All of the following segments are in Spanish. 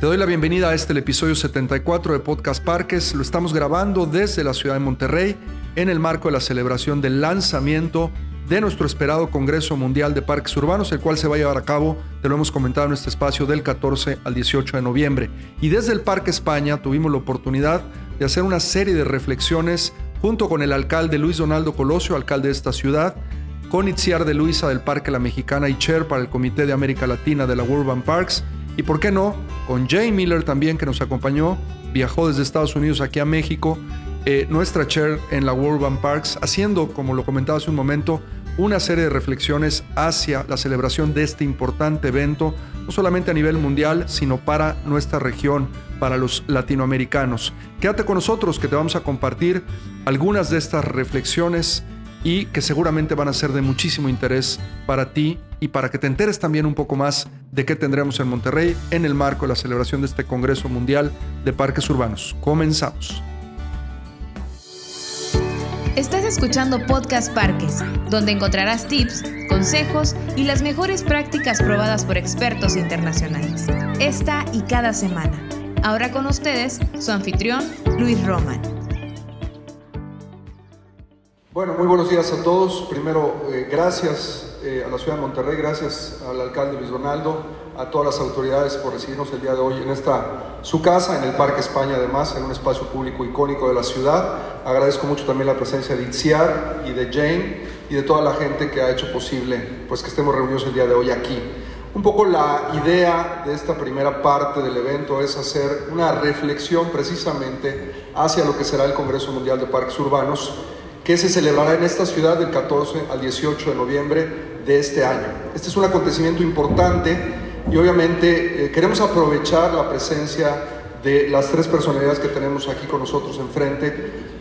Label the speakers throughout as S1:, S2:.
S1: Te doy la bienvenida a este el episodio 74 de Podcast Parques. Lo estamos grabando desde la ciudad de Monterrey en el marco de la celebración del lanzamiento de nuestro esperado Congreso Mundial de Parques Urbanos, el cual se va a llevar a cabo, te lo hemos comentado en este espacio, del 14 al 18 de noviembre. Y desde el Parque España tuvimos la oportunidad de hacer una serie de reflexiones junto con el alcalde Luis Donaldo Colosio, alcalde de esta ciudad, con Itziar de Luisa del Parque La Mexicana y Chair para el Comité de América Latina de la Urban Parks, y por qué no, con Jay Miller también que nos acompañó, viajó desde Estados Unidos aquí a México, eh, nuestra chair en la Urban Parks, haciendo, como lo comentaba hace un momento, una serie de reflexiones hacia la celebración de este importante evento, no solamente a nivel mundial, sino para nuestra región, para los latinoamericanos. Quédate con nosotros que te vamos a compartir algunas de estas reflexiones y que seguramente van a ser de muchísimo interés para ti y para que te enteres también un poco más de qué tendremos en Monterrey en el marco de la celebración de este Congreso Mundial de Parques Urbanos. Comenzamos.
S2: Estás escuchando Podcast Parques, donde encontrarás tips, consejos y las mejores prácticas probadas por expertos internacionales. Esta y cada semana. Ahora con ustedes, su anfitrión, Luis Roman.
S1: Bueno, muy buenos días a todos. Primero, eh, gracias eh, a la ciudad de Monterrey, gracias al alcalde Luis Donaldo, a todas las autoridades por recibirnos el día de hoy en esta su casa, en el Parque España además, en un espacio público icónico de la ciudad. Agradezco mucho también la presencia de Itziar y de Jane y de toda la gente que ha hecho posible pues que estemos reunidos el día de hoy aquí. Un poco la idea de esta primera parte del evento es hacer una reflexión precisamente hacia lo que será el Congreso Mundial de Parques Urbanos que se celebrará en esta ciudad del 14 al 18 de noviembre de este año. Este es un acontecimiento importante y obviamente eh, queremos aprovechar la presencia de las tres personalidades que tenemos aquí con nosotros enfrente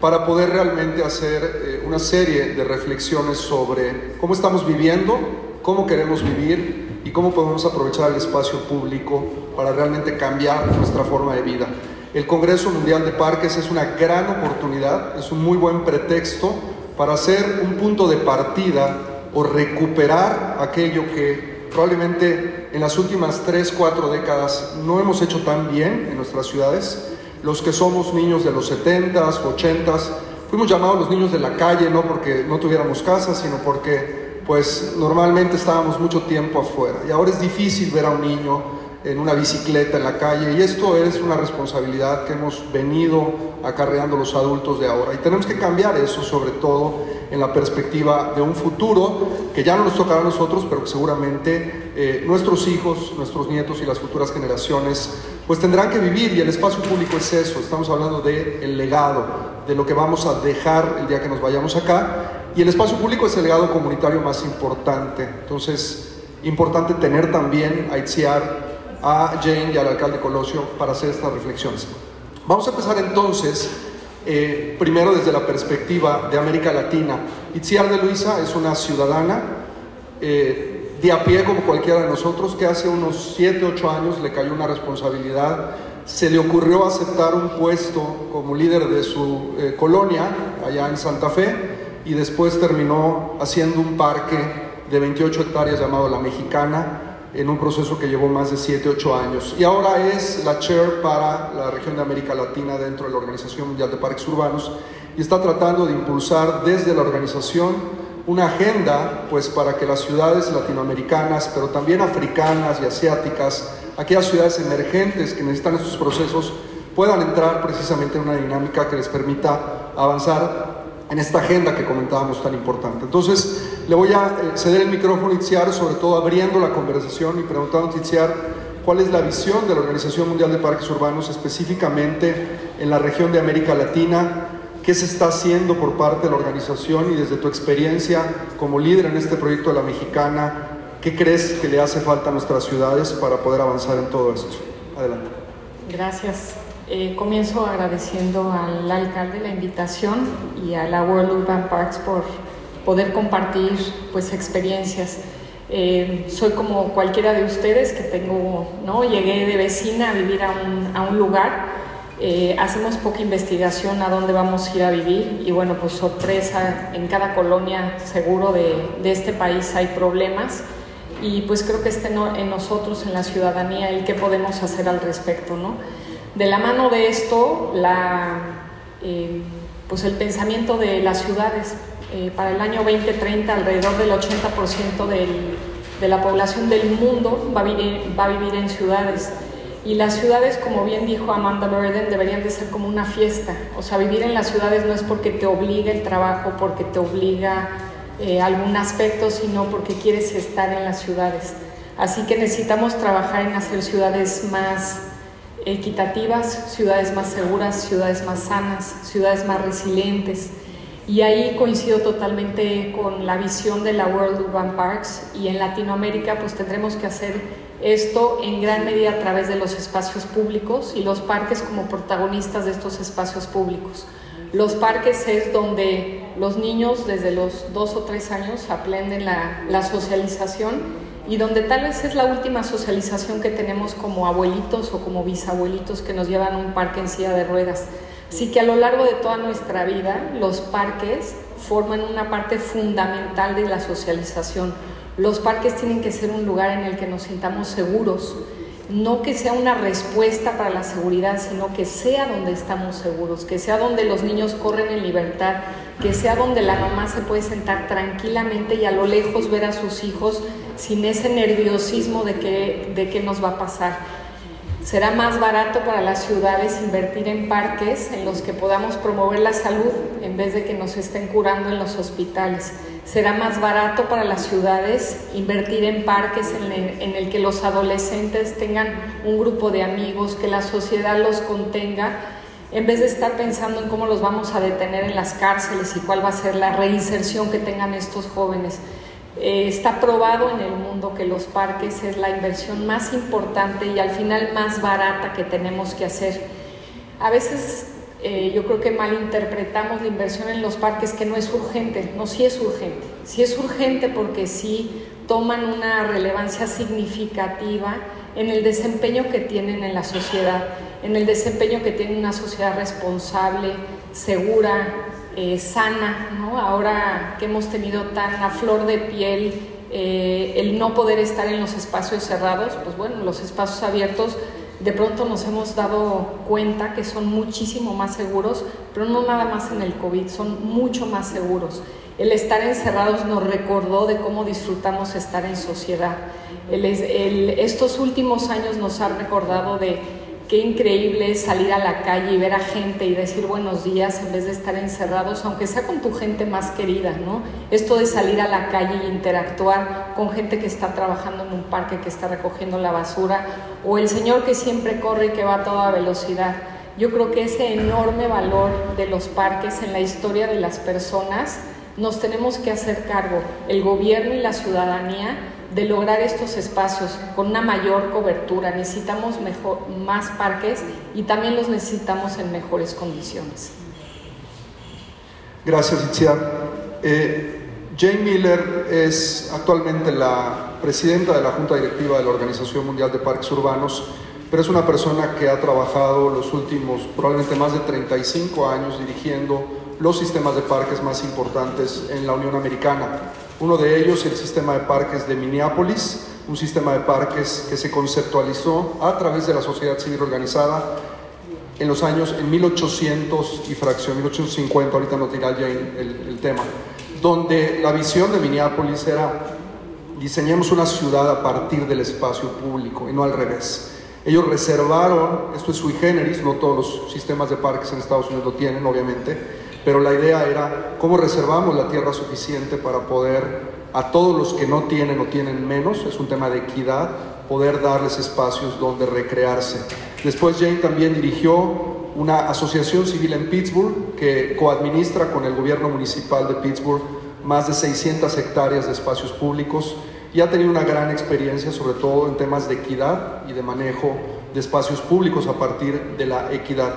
S1: para poder realmente hacer eh, una serie de reflexiones sobre cómo estamos viviendo, cómo queremos vivir y cómo podemos aprovechar el espacio público para realmente cambiar nuestra forma de vida. El Congreso Mundial de Parques es una gran oportunidad, es un muy buen pretexto para hacer un punto de partida o recuperar aquello que probablemente en las últimas 3, 4 décadas no hemos hecho tan bien en nuestras ciudades. Los que somos niños de los 70s, 80s, fuimos llamados los niños de la calle, no porque no tuviéramos casa, sino porque pues normalmente estábamos mucho tiempo afuera. Y ahora es difícil ver a un niño en una bicicleta en la calle y esto es una responsabilidad que hemos venido acarreando los adultos de ahora. Y tenemos que cambiar eso sobre todo en la perspectiva de un futuro que ya no nos tocará a nosotros pero que seguramente eh, nuestros hijos, nuestros nietos y las futuras generaciones pues tendrán que vivir. Y el espacio público es eso, estamos hablando de el legado, de lo que vamos a dejar el día que nos vayamos acá. Y el espacio público es el legado comunitario más importante, entonces importante tener también a Itziar a Jane y al alcalde Colosio para hacer estas reflexiones. Vamos a empezar entonces, eh, primero desde la perspectiva de América Latina. Itziar de Luisa es una ciudadana eh, de a pie como cualquiera de nosotros que hace unos 7, 8 años le cayó una responsabilidad. Se le ocurrió aceptar un puesto como líder de su eh, colonia allá en Santa Fe y después terminó haciendo un parque de 28 hectáreas llamado La Mexicana, en un proceso que llevó más de 7, 8 años. Y ahora es la chair para la región de América Latina dentro de la Organización Mundial de Parques Urbanos y está tratando de impulsar desde la organización una agenda pues para que las ciudades latinoamericanas, pero también africanas y asiáticas, aquellas ciudades emergentes que necesitan estos procesos, puedan entrar precisamente en una dinámica que les permita avanzar en esta agenda que comentábamos tan importante. Entonces, le voy a eh, ceder el micrófono a Itziar, sobre todo abriendo la conversación y preguntando a Itziar cuál es la visión de la Organización Mundial de Parques Urbanos específicamente en la región de América Latina, qué se está haciendo por parte de la organización y desde tu experiencia como líder en este proyecto de la Mexicana, ¿qué crees que le hace falta a nuestras ciudades para poder avanzar en todo esto? Adelante.
S3: Gracias. Eh, comienzo agradeciendo al alcalde la invitación y a la World Urban Parks por poder compartir pues, experiencias. Eh, soy como cualquiera de ustedes que tengo, ¿no? llegué de vecina a vivir a un, a un lugar, eh, hacemos poca investigación a dónde vamos a ir a vivir y bueno, pues sorpresa, en cada colonia seguro de, de este país hay problemas y pues creo que está en nosotros, en la ciudadanía, el que podemos hacer al respecto, ¿no? De la mano de esto, eh, pues el pensamiento de las ciudades. Eh, para el año 2030, alrededor del 80% de la población del mundo va a, vivir, va a vivir en ciudades. Y las ciudades, como bien dijo Amanda Burden, deberían de ser como una fiesta. O sea, vivir en las ciudades no es porque te obliga el trabajo, porque te obliga eh, algún aspecto, sino porque quieres estar en las ciudades. Así que necesitamos trabajar en hacer ciudades más equitativas, ciudades más seguras, ciudades más sanas, ciudades más resilientes. Y ahí coincido totalmente con la visión de la World Urban Parks y en Latinoamérica pues tendremos que hacer esto en gran medida a través de los espacios públicos y los parques como protagonistas de estos espacios públicos. Los parques es donde los niños desde los dos o tres años aprenden la, la socialización y donde tal vez es la última socialización que tenemos como abuelitos o como bisabuelitos que nos llevan a un parque en silla de ruedas. Así que a lo largo de toda nuestra vida los parques forman una parte fundamental de la socialización. Los parques tienen que ser un lugar en el que nos sintamos seguros, no que sea una respuesta para la seguridad, sino que sea donde estamos seguros, que sea donde los niños corren en libertad, que sea donde la mamá se puede sentar tranquilamente y a lo lejos ver a sus hijos sin ese nerviosismo de qué, de qué nos va a pasar. Será más barato para las ciudades invertir en parques en los que podamos promover la salud en vez de que nos estén curando en los hospitales. Será más barato para las ciudades invertir en parques en el, en el que los adolescentes tengan un grupo de amigos, que la sociedad los contenga, en vez de estar pensando en cómo los vamos a detener en las cárceles y cuál va a ser la reinserción que tengan estos jóvenes. Eh, está probado en el mundo que los parques es la inversión más importante y al final más barata que tenemos que hacer. A veces eh, yo creo que malinterpretamos la inversión en los parques que no es urgente. No, sí es urgente. Sí es urgente porque sí toman una relevancia significativa en el desempeño que tienen en la sociedad, en el desempeño que tiene una sociedad responsable, segura, eh, sana, ¿no? ahora que hemos tenido tan a flor de piel eh, el no poder estar en los espacios cerrados, pues bueno, los espacios abiertos de pronto nos hemos dado cuenta que son muchísimo más seguros, pero no nada más en el COVID, son mucho más seguros. El estar encerrados nos recordó de cómo disfrutamos estar en sociedad. estos últimos años nos han recordado de Qué increíble es salir a la calle y ver a gente y decir buenos días en vez de estar encerrados, aunque sea con tu gente más querida, ¿no? Esto de salir a la calle e interactuar con gente que está trabajando en un parque, que está recogiendo la basura, o el señor que siempre corre y que va a toda velocidad. Yo creo que ese enorme valor de los parques en la historia de las personas nos tenemos que hacer cargo, el gobierno y la ciudadanía, de lograr estos espacios con una mayor cobertura. Necesitamos mejor, más parques y también los necesitamos en mejores condiciones.
S1: Gracias, Itzia. Eh, Jane Miller es actualmente la presidenta de la Junta Directiva de la Organización Mundial de Parques Urbanos, pero es una persona que ha trabajado los últimos probablemente más de 35 años dirigiendo los sistemas de parques más importantes en la Unión Americana. Uno de ellos, el sistema de parques de Minneapolis, un sistema de parques que se conceptualizó a través de la sociedad civil organizada en los años en 1800 y fracción, 1850, ahorita nos dirá ya el, el tema, donde la visión de Minneapolis era diseñemos una ciudad a partir del espacio público y no al revés. Ellos reservaron, esto es sui generis, no todos los sistemas de parques en Estados Unidos lo tienen, obviamente, pero la idea era cómo reservamos la tierra suficiente para poder a todos los que no tienen o tienen menos, es un tema de equidad, poder darles espacios donde recrearse. Después Jane también dirigió una asociación civil en Pittsburgh que coadministra con el gobierno municipal de Pittsburgh más de 600 hectáreas de espacios públicos y ha tenido una gran experiencia sobre todo en temas de equidad y de manejo de espacios públicos a partir de la equidad.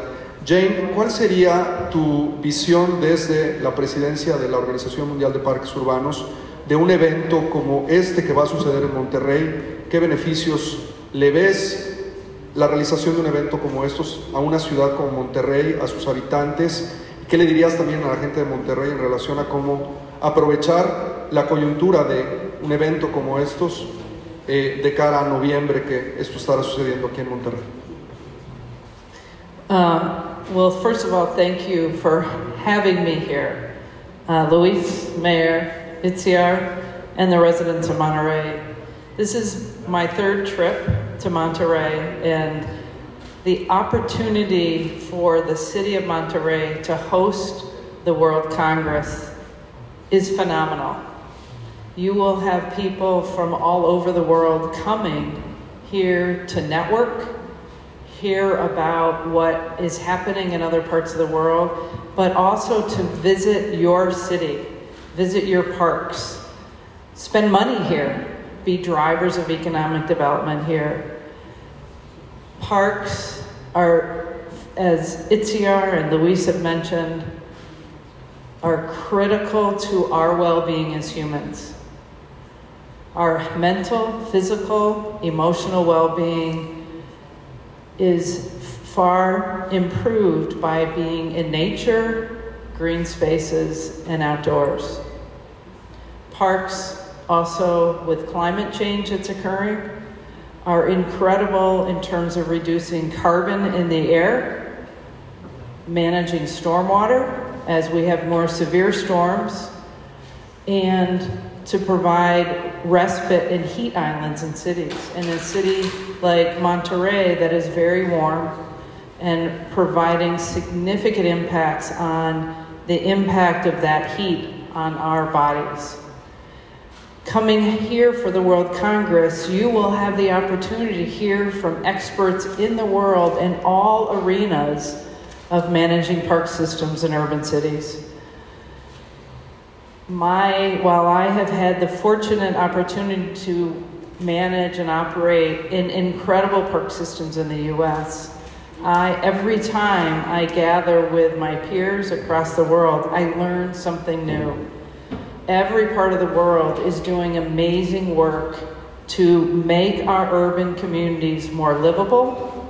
S1: Jane, ¿cuál sería tu visión desde la presidencia de la Organización Mundial de Parques Urbanos de un evento como este que va a suceder en Monterrey? ¿Qué beneficios le ves la realización de un evento como estos a una ciudad como Monterrey, a sus habitantes? ¿Qué le dirías también a la gente de Monterrey en relación a cómo aprovechar la coyuntura de un evento como estos eh, de cara a noviembre que esto estará sucediendo aquí en Monterrey?
S4: Um, well, first of all, thank you for having me here. Uh, Luis, Mayor, Itziar, and the residents of Monterey. This is my third trip to Monterey, and the opportunity for the city of Monterey to host the World Congress is phenomenal. You will have people from all over the world coming here to network, hear about what is happening in other parts of the world, but also to visit your city, visit your parks, spend money here, be drivers of economic development here. Parks are, as Itziar and Luis have mentioned, are critical to our well being as humans. Our mental, physical, emotional well being is far improved by being in nature, green spaces, and outdoors. Parks, also with climate change that's occurring, are incredible in terms of reducing carbon in the air, managing stormwater as we have more severe storms, and to provide respite in heat islands and cities. In a city like Monterey that is very warm and providing significant impacts on the impact of that heat on our bodies. Coming here for the World Congress, you will have the opportunity to hear from experts in the world in all arenas of managing park systems in urban cities. My, while I have had the fortunate opportunity to manage and operate in incredible park systems in the US, I, every time I gather with my peers across the world, I learn something new. Every part of the world is doing amazing work to make our urban communities more livable,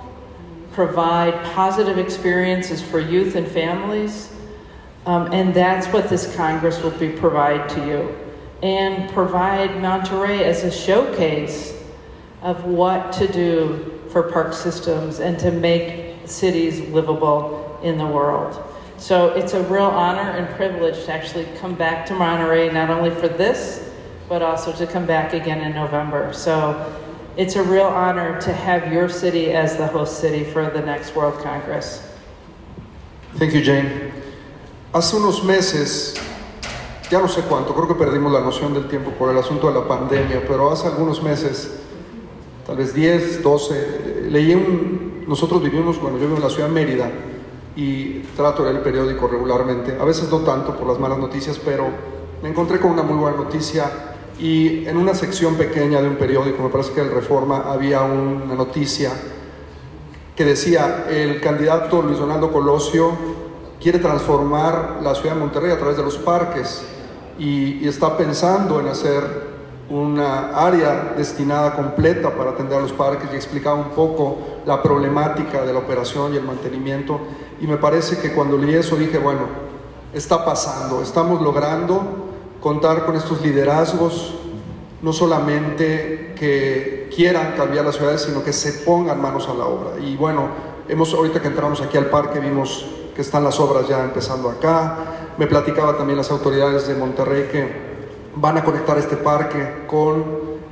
S4: provide positive experiences for youth and families, um, and that's what this Congress will be provide to you. And provide Monterey as a showcase of what to do for park systems and to make cities livable in the world. So it's a real honor and privilege to actually come back to Monterey, not only for this, but also to come back again in November. So it's a real honor to have your city as the host city for the next World Congress.
S1: Thank you, Jane. Hace unos meses, ya no sé cuánto, creo que perdimos la noción del tiempo por el asunto de la pandemia, pero hace algunos meses, tal vez 10, 12, leí un, nosotros vivimos, bueno, yo vivo en la ciudad de Mérida y trato de leer el periódico regularmente, a veces no tanto por las malas noticias, pero me encontré con una muy buena noticia y en una sección pequeña de un periódico, me parece que el Reforma, había una noticia que decía, el candidato Luis Donaldo Colosio quiere transformar la ciudad de Monterrey a través de los parques y, está pensando en hacer una área destinada completa para atender a los parques y explicaba un poco la problemática de la operación y el mantenimiento. Y me parece que cuando leí eso dije, bueno, está pasando, estamos logrando contar con estos liderazgos, no solamente que quieran cambiar las ciudades, sino que se pongan manos a la obra. Y bueno, hemos ahorita que entramos aquí al parque vimos que están las obras ya empezando acá. Me platicaba también las autoridades de Monterrey que van a conectar este parque con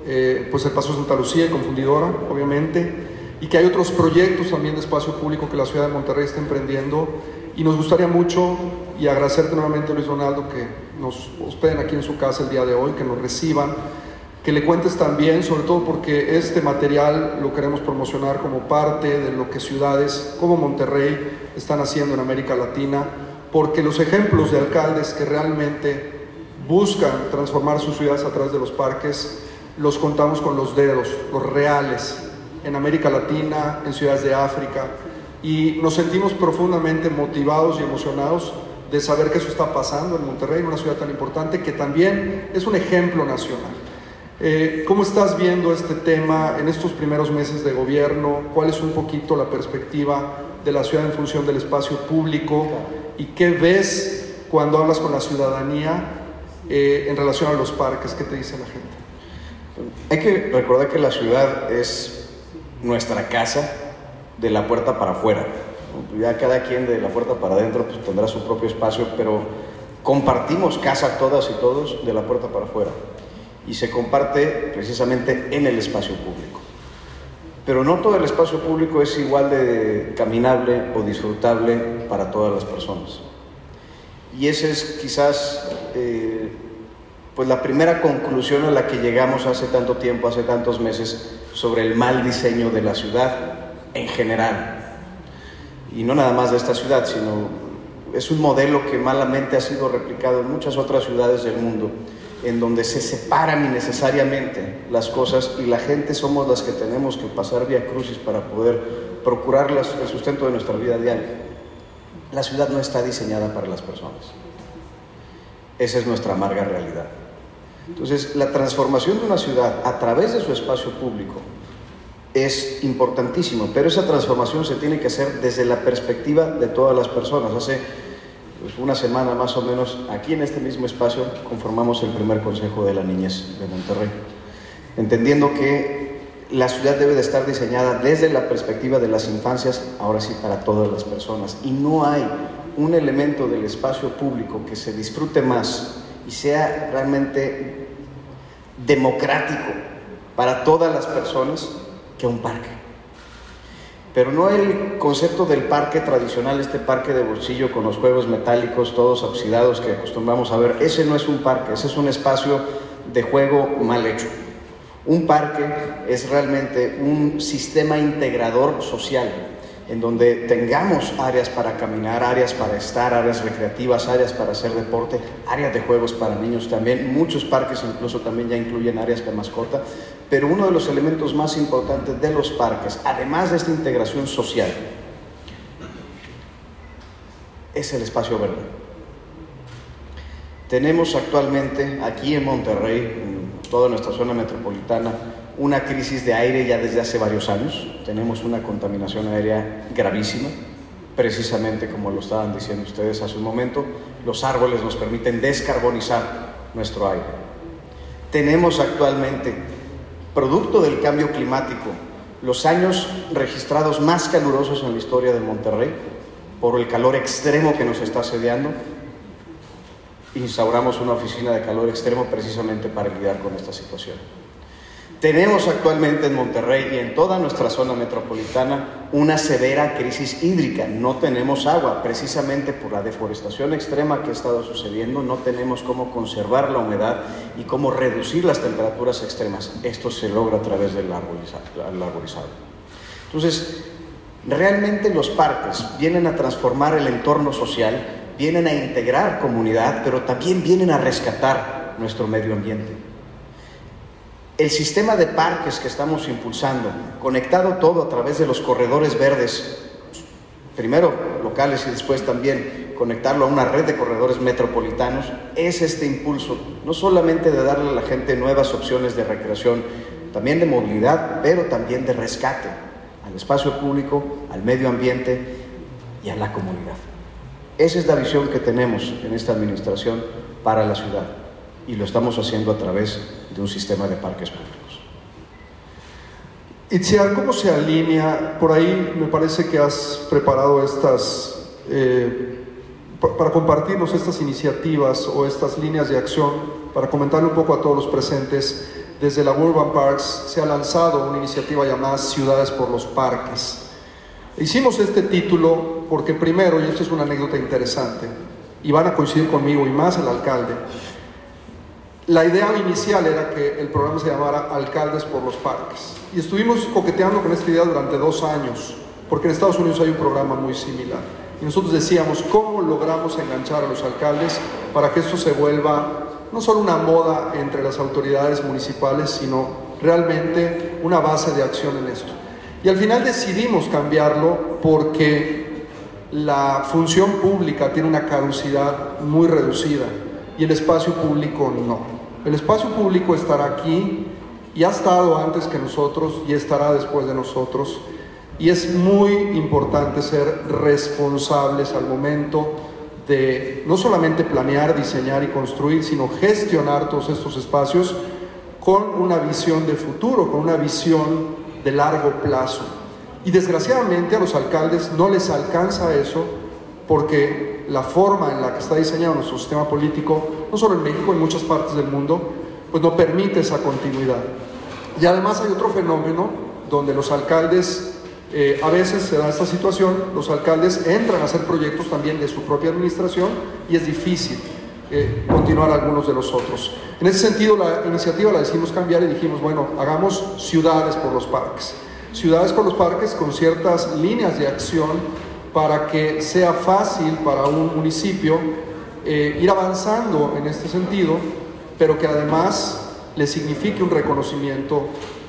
S1: eh, pues el Paso Santa Lucía y con Fundidora, obviamente, y que hay otros proyectos también de espacio público que la ciudad de Monterrey está emprendiendo. Y nos gustaría mucho y agradecerte nuevamente, Luis Donaldo, que nos hospeden aquí en su casa el día de hoy, que nos reciban que le cuentes también, sobre todo porque este material lo queremos promocionar como parte de lo que ciudades como Monterrey están haciendo en América Latina, porque los ejemplos de alcaldes que realmente buscan transformar sus ciudades a través de los parques, los contamos con los dedos, los reales, en América Latina, en ciudades de África, y nos sentimos profundamente motivados y emocionados de saber que eso está pasando en Monterrey, una ciudad tan importante que también es un ejemplo nacional. Eh, ¿Cómo estás viendo este tema en estos primeros meses de gobierno? ¿Cuál es un poquito la perspectiva de la ciudad en función del espacio público? ¿Y qué ves cuando hablas con la ciudadanía eh, en relación a los parques? ¿Qué te dice la gente?
S5: Hay que recordar que la ciudad es nuestra casa de la puerta para afuera. Ya cada quien de la puerta para adentro pues, tendrá su propio espacio, pero compartimos casa todas y todos de la puerta para afuera. Y se comparte precisamente en el espacio público. Pero no todo el espacio público es igual de caminable o disfrutable para todas las personas. Y esa es quizás eh, pues la primera conclusión a la que llegamos hace tanto tiempo, hace tantos meses, sobre el mal diseño de la ciudad en general. Y no nada más de esta ciudad, sino es un modelo que malamente ha sido replicado en muchas otras ciudades del mundo en donde se separan innecesariamente las cosas y la gente somos las que tenemos que pasar vía crucis para poder procurar el sustento de nuestra vida diaria. La ciudad no está diseñada para las personas. Esa es nuestra amarga realidad. Entonces, la transformación de una ciudad a través de su espacio público es importantísimo, pero esa transformación se tiene que hacer desde la perspectiva de todas las personas. Hace pues una semana más o menos, aquí en este mismo espacio, conformamos el primer Consejo de la Niñez de Monterrey, entendiendo que la ciudad debe de estar diseñada desde la perspectiva de las infancias, ahora sí, para todas las personas. Y no hay un elemento del espacio público que se disfrute más y sea realmente democrático para todas las personas que un parque. Pero no el concepto del parque tradicional, este parque de bolsillo con los juegos metálicos todos oxidados que acostumbramos a ver. Ese no es un parque, ese es un espacio de juego mal hecho. Un parque es realmente un sistema integrador social en donde tengamos áreas para caminar, áreas para estar, áreas recreativas, áreas para hacer deporte, áreas de juegos para niños también. Muchos parques incluso también ya incluyen áreas para mascota, pero uno de los elementos más importantes de los parques, además de esta integración social, es el espacio verde. Tenemos actualmente aquí en Monterrey, en toda nuestra zona metropolitana, una crisis de aire ya desde hace varios años. Tenemos una contaminación aérea gravísima, precisamente como lo estaban diciendo ustedes hace un momento. Los árboles nos permiten descarbonizar nuestro aire. Tenemos actualmente, producto del cambio climático, los años registrados más calurosos en la historia de Monterrey, por el calor extremo que nos está asediando. Instauramos una oficina de calor extremo precisamente para lidiar con esta situación. Tenemos actualmente en Monterrey y en toda nuestra zona metropolitana una severa crisis hídrica. No tenemos agua, precisamente por la deforestación extrema que ha estado sucediendo. No tenemos cómo conservar la humedad y cómo reducir las temperaturas extremas. Esto se logra a través del arborizado. Entonces, realmente los parques vienen a transformar el entorno social, vienen a integrar comunidad, pero también vienen a rescatar nuestro medio ambiente. El sistema de parques que estamos impulsando, conectado todo a través de los corredores verdes, primero locales y después también conectarlo a una red de corredores metropolitanos, es este impulso, no solamente de darle a la gente nuevas opciones de recreación, también de movilidad, pero también de rescate al espacio público, al medio ambiente y a la comunidad. Esa es la visión que tenemos en esta administración para la ciudad y lo estamos haciendo a través de un sistema de parques públicos.
S1: Itziar, ¿cómo se alinea? Por ahí me parece que has preparado estas, eh, para compartirnos estas iniciativas o estas líneas de acción, para comentarle un poco a todos los presentes. Desde la Urban Parks se ha lanzado una iniciativa llamada Ciudades por los Parques. Hicimos este título porque primero, y esto es una anécdota interesante, y van a coincidir conmigo y más el alcalde, la idea inicial era que el programa se llamara Alcaldes por los Parques. Y estuvimos coqueteando con esta idea durante dos años, porque en Estados Unidos hay un programa muy similar. Y nosotros decíamos, ¿cómo logramos enganchar a los alcaldes para que esto se vuelva no solo una moda entre las autoridades municipales, sino realmente una base de acción en esto? Y al final decidimos cambiarlo porque la función pública tiene una caducidad muy reducida y el espacio público no. El espacio público estará aquí y ha estado antes que nosotros y estará después de nosotros. Y es muy importante ser responsables al momento de no solamente planear, diseñar y construir, sino gestionar todos estos espacios con una visión de futuro, con una visión de largo plazo. Y desgraciadamente a los alcaldes no les alcanza eso porque la forma en la que está diseñado nuestro sistema político, no solo en México, en muchas partes del mundo, pues no permite esa continuidad. Y además hay otro fenómeno donde los alcaldes, eh, a veces se da esta situación, los alcaldes entran a hacer proyectos también de su propia administración y es difícil eh, continuar algunos de los otros. En ese sentido, la iniciativa la decidimos cambiar y dijimos, bueno, hagamos ciudades por los parques. Ciudades por los parques con ciertas líneas de acción para que sea fácil para un municipio eh, ir avanzando en este sentido, pero que además le signifique un reconocimiento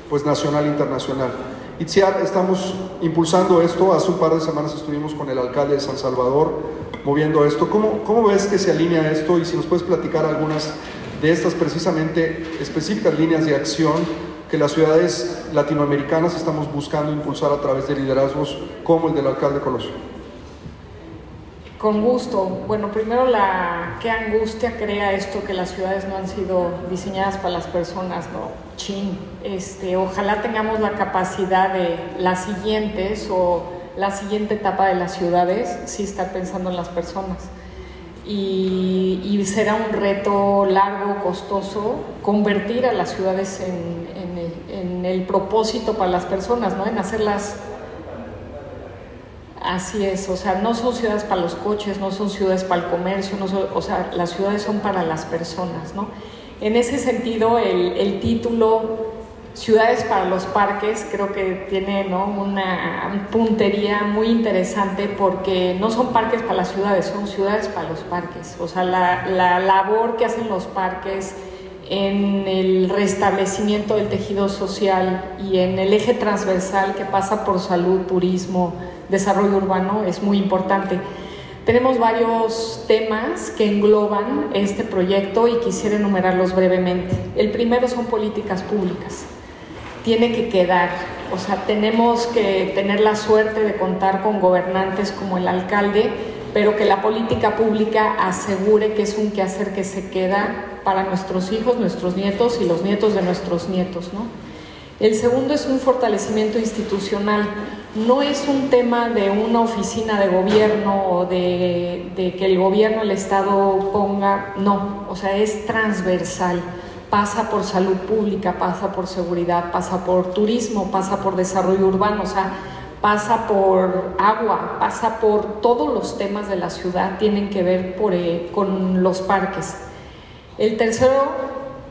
S1: pues, nacional e internacional. Estamos impulsando esto. Hace un par de semanas estuvimos con el alcalde de San Salvador moviendo esto. ¿Cómo, cómo ves que se alinea esto? Y si nos puedes platicar algunas de estas precisamente específicas líneas de acción que las ciudades latinoamericanas estamos buscando impulsar a través de liderazgos como el del alcalde Colosio.
S3: Con gusto. Bueno, primero la qué angustia crea esto que las ciudades no han sido diseñadas para las personas, ¿no? Chin. Este, ojalá tengamos la capacidad de las siguientes o la siguiente etapa de las ciudades sí estar pensando en las personas. Y, será un reto largo, costoso, convertir a las ciudades en, en el propósito para las personas, ¿no? En hacerlas Así es, o sea, no son ciudades para los coches, no son ciudades para el comercio, no o sea, las ciudades son para las personas, ¿no? En ese sentido, el, título Ciudades para los Parques creo que tiene una puntería muy interesante porque no son parques para las ciudades, son ciudades para los parques. O sea, la labor que hacen los parques en el restablecimiento del tejido social y en el eje transversal que pasa por salud, turismo, desarrollo urbano es muy importante. Tenemos varios temas que engloban este proyecto y quisiera enumerarlos brevemente. El primero son políticas públicas. Tiene que quedar, o sea, tenemos que tener la suerte de contar con gobernantes como el alcalde, pero que la política pública asegure que es un quehacer que se queda para nuestros hijos, nuestros nietos y los nietos de nuestros nietos, ¿no? El segundo es un fortalecimiento institucional. No es un tema de una oficina de gobierno o de, que el gobierno, el Estado ponga, no, o sea, es transversal. Pasa por salud pública, pasa por seguridad, pasa por turismo, pasa por desarrollo urbano, o sea, pasa por agua, pasa por todos los temas de la ciudad, tienen que ver eh, con los parques. El tercero,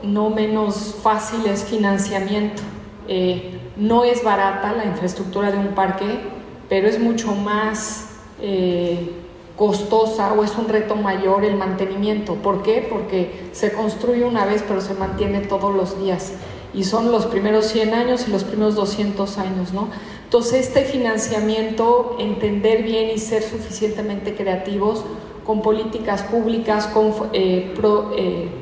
S3: no menos fácil, es financiamiento. Eh, no es barata la infraestructura de un parque, pero es mucho más eh, costosa o es un reto mayor el mantenimiento. ¿Por qué? Porque se construye una vez, pero se mantiene todos los días. Y son los primeros 100 años y los primeros 200 años, ¿no? Entonces, este financiamiento, entender bien y ser suficientemente creativos con políticas públicas, con eh,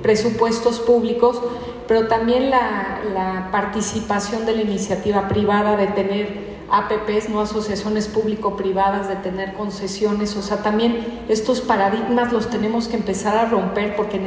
S3: presupuestos públicos, pero también la, participación de la iniciativa privada, de tener APPs, no asociaciones público-privadas, de tener concesiones, o sea, también estos paradigmas los tenemos que empezar a romper porque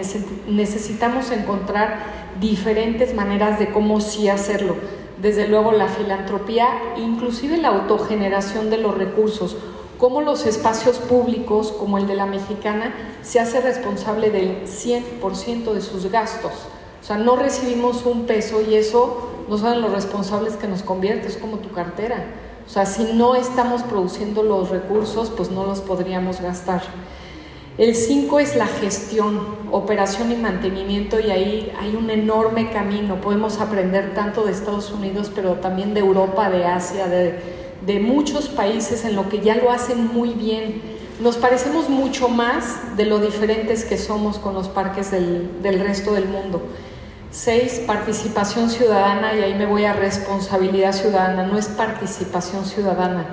S3: necesitamos encontrar diferentes maneras de cómo sí hacerlo. Desde luego la filantropía, inclusive la autogeneración de los recursos, cómo los espacios públicos, como el de la mexicana, se hace responsable del 100% de sus gastos. O sea, no recibimos un peso y eso no son los responsables que nos convierte, es como tu cartera. O sea, si no estamos produciendo los recursos, pues no los podríamos gastar. El 5 es la gestión, operación y mantenimiento y ahí hay un enorme camino. Podemos aprender tanto de Estados Unidos, pero también de Europa, de Asia, de, de muchos países en lo que ya lo hacen muy bien. Nos parecemos mucho más de lo diferentes que somos con los parques del, del resto del mundo. Seis, participación ciudadana, y ahí me voy a responsabilidad ciudadana, no es participación ciudadana.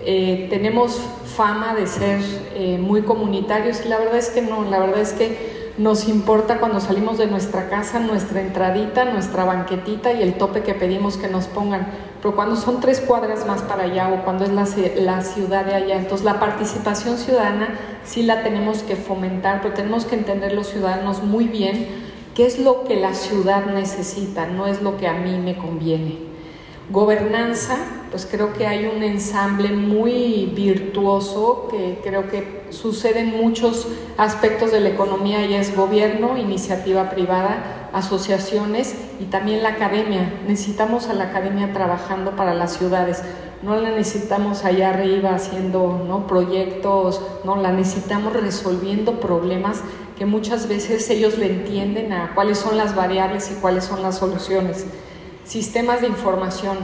S3: Eh, tenemos fama de ser eh, muy comunitarios y la verdad es que no, la verdad es que nos importa cuando salimos de nuestra casa, nuestra entradita, nuestra banquetita y el tope que pedimos que nos pongan. Pero cuando son tres cuadras más para allá o cuando es la, la ciudad de allá, entonces la participación ciudadana sí la tenemos que fomentar, pero tenemos que entender los ciudadanos muy bien ¿Qué es lo que la ciudad necesita? No es lo que a mí me conviene. Gobernanza, pues creo que hay un ensamble muy virtuoso que creo que sucede en muchos aspectos de la economía y es gobierno, iniciativa privada, asociaciones y también la academia. Necesitamos a la academia trabajando para las ciudades. No la necesitamos allá arriba haciendo ¿no? proyectos, no, la necesitamos resolviendo problemas que muchas veces ellos le entienden a cuáles son las variables y cuáles son las soluciones sistemas de información.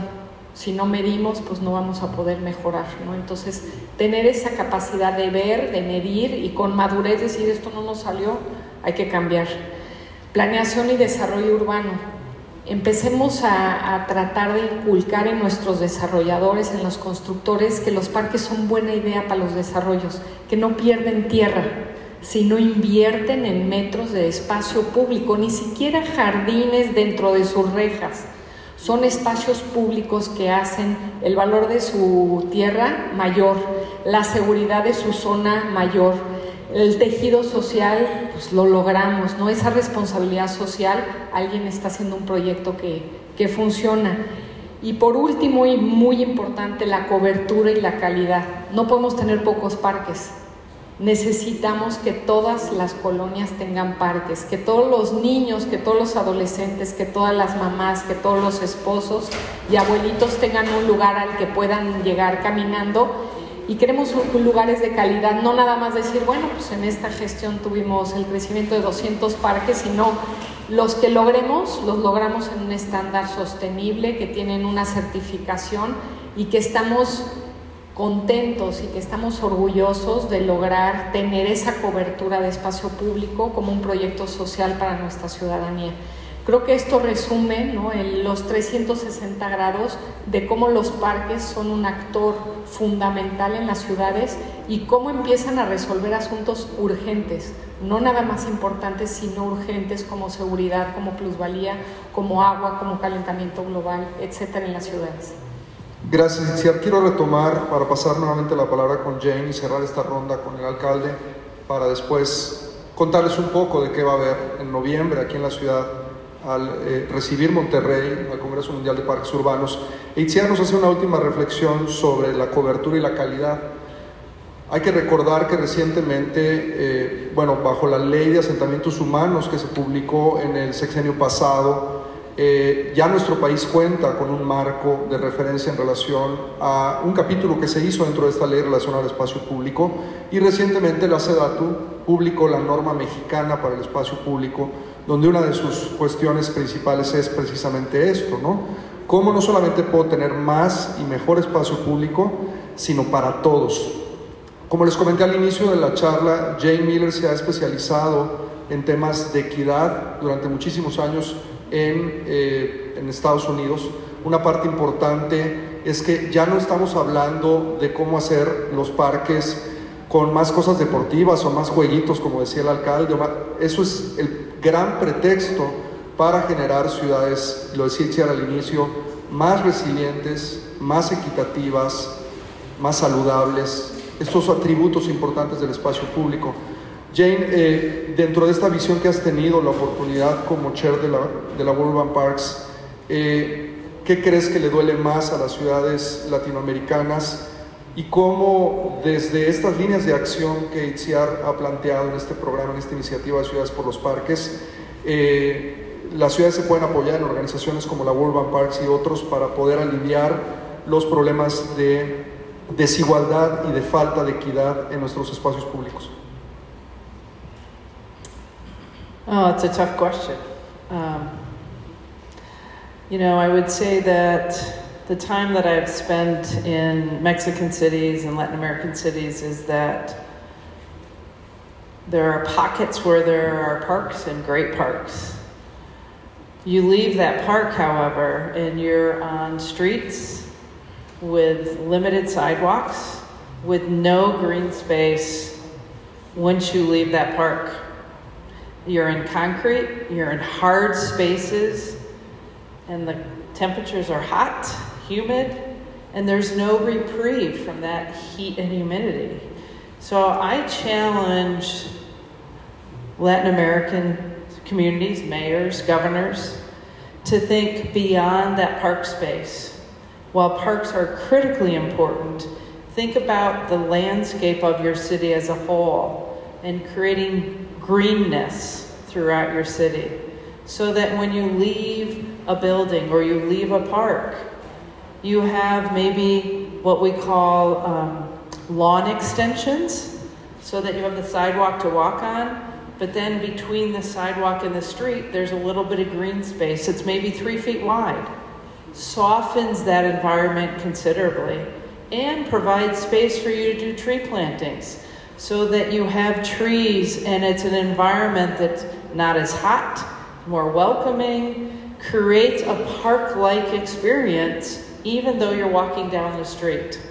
S3: Si no medimos, pues no vamos a poder mejorar, ¿no? Entonces, tener esa capacidad de ver, de medir y con madurez decir esto no nos salió, hay que cambiar. Planeación y desarrollo urbano. Empecemos a, a, tratar de inculcar en nuestros desarrolladores, en los constructores, que los parques son buena idea para los desarrollos, que no pierden tierra, sino invierten en metros de espacio público, ni siquiera jardines dentro de sus rejas son espacios públicos que hacen el valor de su tierra mayor, la seguridad de su zona mayor, el tejido social, pues lo logramos, ¿no? Esa responsabilidad social, alguien está haciendo un proyecto que, que funciona. Y por último y muy importante, la cobertura y la calidad. No podemos tener pocos parques, necesitamos que todas las colonias tengan parques, que todos los niños, que todos los adolescentes, que todas las mamás, que todos los esposos y abuelitos tengan un lugar al que puedan llegar caminando. Y queremos lugares de calidad, no nada más decir, bueno, pues en esta gestión tuvimos el crecimiento de 200 parques, sino los que logremos, los logramos en un estándar sostenible, que tienen una certificación y que estamos contentos y que estamos orgullosos de lograr tener esa cobertura de espacio público como un proyecto social para nuestra ciudadanía. Creo que esto resume ¿no? en los 360 grados de cómo los parques son un actor fundamental en las ciudades y cómo empiezan a resolver asuntos urgentes, no nada más importantes, sino urgentes como seguridad, como plusvalía, como agua, como calentamiento global, etcétera, en las ciudades.
S1: Gracias, Itziar. Quiero retomar para pasar nuevamente la palabra con Jane y cerrar esta ronda con el alcalde para después contarles un poco de qué va a haber en noviembre aquí en la ciudad al eh, recibir Monterrey al Congreso Mundial de Parques Urbanos. Itziar nos hace una última reflexión sobre la cobertura y la calidad. Hay que recordar que recientemente, eh, bueno, bajo la ley de asentamientos humanos que se publicó en el sexenio pasado, eh, ya nuestro país cuenta con un marco de referencia en relación a un capítulo que se hizo dentro de esta ley relacionada al espacio público y recientemente la SEDATU publicó la norma mexicana para el espacio público, donde una de sus cuestiones principales es precisamente esto, ¿no? Cómo no solamente puedo tener más y mejor espacio público, sino para todos. Como les comenté al inicio de la charla, Jane Miller se ha especializado en temas de equidad durante muchísimos años en, eh, Estados Unidos. Una parte importante es que ya no estamos hablando de cómo hacer los parques con más cosas deportivas o más jueguitos, como decía el alcalde. Eso es el gran pretexto para generar ciudades, lo decía al inicio, más resilientes, más equitativas, más saludables, estos atributos importantes del espacio público. Jane, eh, dentro de esta visión que has tenido, la oportunidad como chair de la, de la Bank Parks, eh, ¿qué crees que le duele más a las ciudades latinoamericanas? Y cómo desde estas líneas de acción que ITCIAR ha planteado en este programa, en esta iniciativa de Ciudades por los Parques, eh, las ciudades se pueden apoyar en organizaciones como la Bank Parks y otros para poder aliviar los problemas de desigualdad y de falta de equidad en nuestros espacios públicos.
S4: Oh, it's a tough question. Um, you know, I would say that the time that I've spent in Mexican cities and Latin American cities is that there are pockets where there are parks and great parks. You leave that park, however, and you're on streets with limited sidewalks, with no green space once you leave that park. You're in concrete, you're in hard spaces, and the temperatures are hot, humid, and there's no reprieve from that heat and humidity. So I challenge Latin American communities, mayors, governors, to think beyond that park space. While parks are critically important, think about the landscape of your city as a whole and creating greenness throughout your city so that when you leave a building or you leave a park, you have maybe what we call um, lawn extensions so that you have the sidewalk to walk on. But then between the sidewalk and the street, there's a little bit of green space. It's maybe three feet wide. Softens that environment considerably and provides space for you to do tree plantings so that you have trees and it's an environment that's not as hot, more welcoming, creates a park like experience even though you're walking down the street.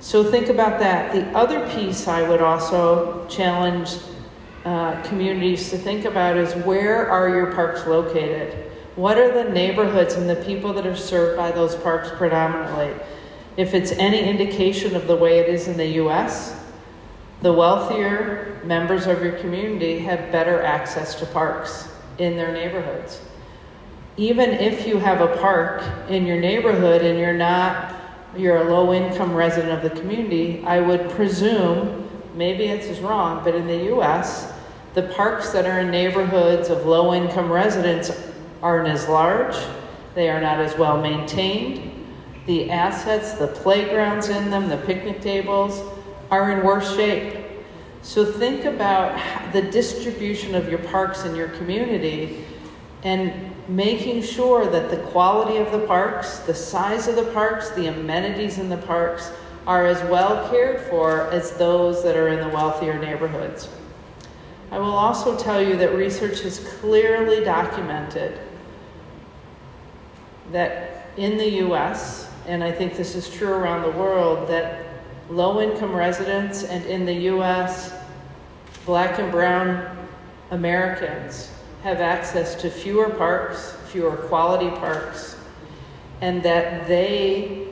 S4: So think about that. The other piece I would also challenge uh, communities to think about is where are your parks located? What are the neighborhoods and the people that are served by those parks predominantly? If it's any indication of the way it is in the US, the wealthier members of your community have better access to parks in their neighborhoods. Even if you have a park in your neighborhood and you're not you're a low income resident of the community, I would presume, maybe it's wrong, but in the US, the parks that are in neighborhoods of low income residents aren't as large, they are not as well maintained. The assets, the playgrounds in them, the picnic tables are in worse shape. So think about the distribution of your parks in your community and making sure that the quality of the parks, the size of the parks, the amenities in the parks are as well cared for as those that are in the wealthier neighborhoods. I will also tell you that research has clearly documented that in the US, and I think this is true around the world, that low income residents and in the US, black and brown Americans have access to fewer parks, fewer quality parks, and that they,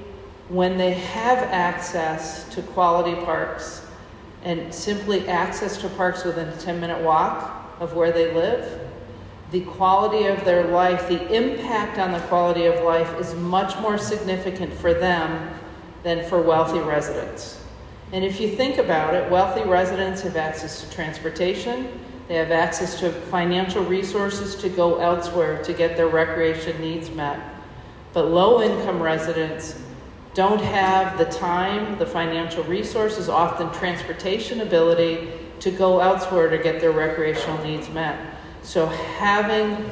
S4: when they have access to quality parks and simply access to parks within a 10 minute walk of where they live, the quality of their life, the impact on the quality of life is much more significant for them than for wealthy residents. And if you think about it, wealthy residents have access to transportation, they have access to financial resources to go elsewhere to get their recreation needs met. But low income residents don't have the time, the financial resources, often transportation ability to go elsewhere to get their recreational needs met. So having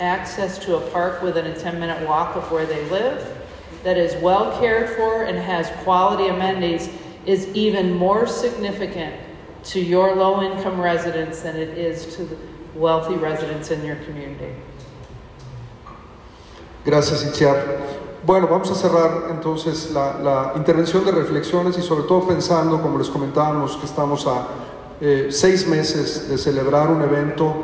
S4: access to a park within a 10 minute walk of where they live that is well cared for and has quality amenities is even more significant to your low income residents than it is to the wealthy residents in your community.
S1: Gracias, Itziar. Bueno, vamos a cerrar entonces la, la, intervención de reflexiones y sobre todo pensando, como les comentábamos, que estamos a eh, seis meses de celebrar un evento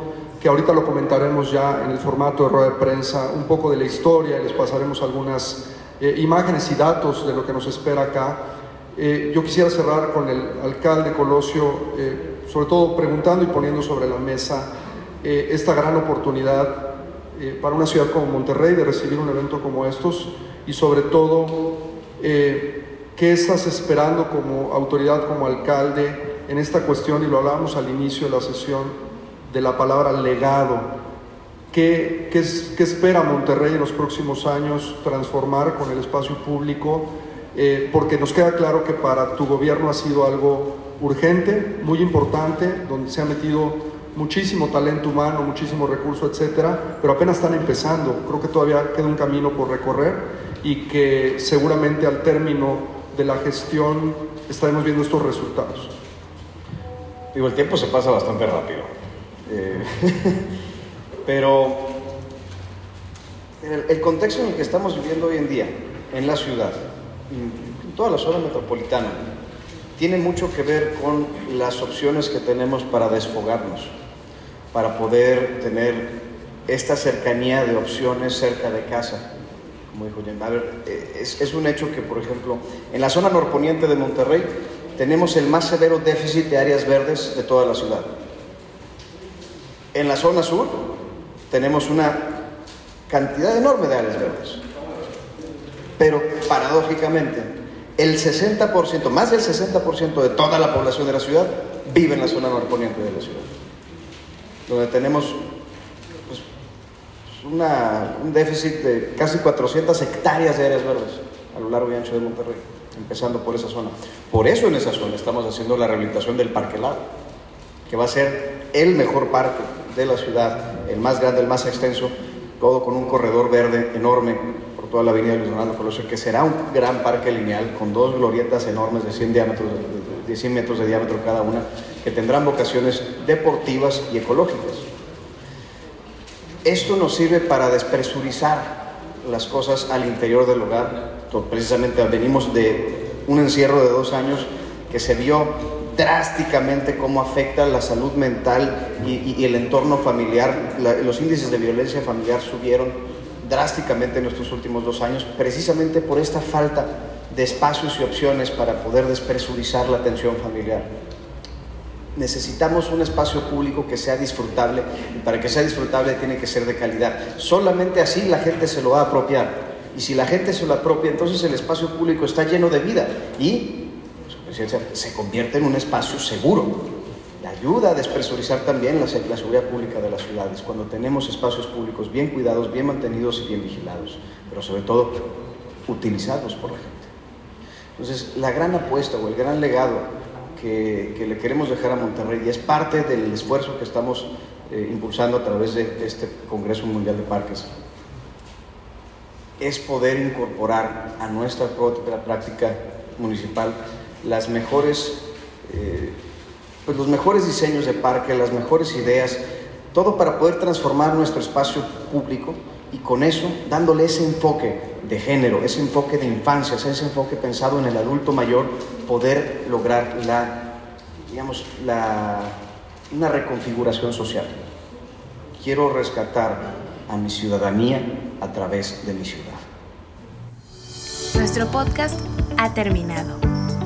S1: que ahorita lo comentaremos ya en el formato de rueda de prensa, un poco de la historia, les pasaremos algunas eh, imágenes y datos de lo que nos espera acá. Eh, yo quisiera cerrar con el alcalde Colosio, eh, sobre todo preguntando y poniendo sobre la mesa eh, esta gran oportunidad eh, para una ciudad como Monterrey de recibir un evento como estos y sobre todo qué estás esperando como autoridad, como alcalde en esta cuestión, y lo hablábamos al inicio de la sesión, de la palabra legado. ¿Qué, qué, qué espera Monterrey en los próximos años transformar con el espacio público? Eh, porque nos queda claro que para tu gobierno ha sido algo urgente, muy importante, donde se ha metido muchísimo talento humano, muchísimo recurso, etcétera, pero apenas están empezando. Creo que todavía queda un camino por recorrer y que seguramente al término de la gestión estaremos viendo estos resultados.
S5: Digo, el tiempo se pasa bastante rápido. Eh, pero el, el contexto en el que estamos viviendo hoy en día, en la ciudad, en toda la zona metropolitana, tiene mucho que ver con las opciones que tenemos para desfogarnos, para poder tener esta cercanía de opciones cerca de casa. Como dijo Jen, a ver, es, es un hecho que, por ejemplo, en la zona norponiente de Monterrey tenemos el más severo déficit de áreas verdes de toda la ciudad. En la zona sur tenemos una cantidad enorme de áreas verdes. Pero paradójicamente, el 60%, más del 60% de toda la población de la ciudad vive en la zona norponiente de la ciudad, donde tenemos pues, un déficit de casi 400 hectáreas de áreas verdes a lo largo y ancho de Monterrey, empezando por esa zona. Por eso en esa zona estamos haciendo la rehabilitación del Parque Lado, que va a ser el mejor parque de la ciudad, el más grande, el más extenso, todo con un corredor verde enorme por toda la avenida Luis Donaldo Colosio, que será un gran parque lineal con dos glorietas enormes de 100, diámetros, de 100 metros de diámetro cada una, que tendrán vocaciones deportivas y ecológicas. Esto nos sirve para despresurizar las cosas al interior del hogar. Precisamente venimos de un encierro de dos años que se vio drásticamente cómo afecta la salud mental y, el entorno familiar. los índices de violencia familiar subieron drásticamente en estos últimos dos años, precisamente por esta falta de espacios y opciones para poder despresurizar la atención familiar. Necesitamos un espacio público que sea disfrutable y para que sea disfrutable tiene que ser de calidad. Solamente así la gente se lo va a apropiar. Y si la gente se lo apropia, entonces el espacio público está lleno de vida y se convierte en un espacio seguro. Y ayuda a despresurizar también la, seguridad pública de las ciudades cuando tenemos espacios públicos bien cuidados, bien mantenidos y bien vigilados, pero sobre todo utilizados por la gente. Entonces, la gran apuesta o el gran legado que, le queremos dejar a Monterrey y es parte del esfuerzo que estamos eh, impulsando a través de este Congreso Mundial de Parques es poder incorporar a nuestra práctica municipal las mejores, eh, pues los mejores diseños de parque, las mejores ideas, todo para poder transformar nuestro espacio público y con eso dándole ese enfoque de género, ese enfoque de infancia, ese enfoque pensado en el adulto mayor, poder lograr la, digamos, la, una reconfiguración social. Quiero rescatar a mi ciudadanía a través de mi ciudad.
S2: Nuestro podcast ha terminado.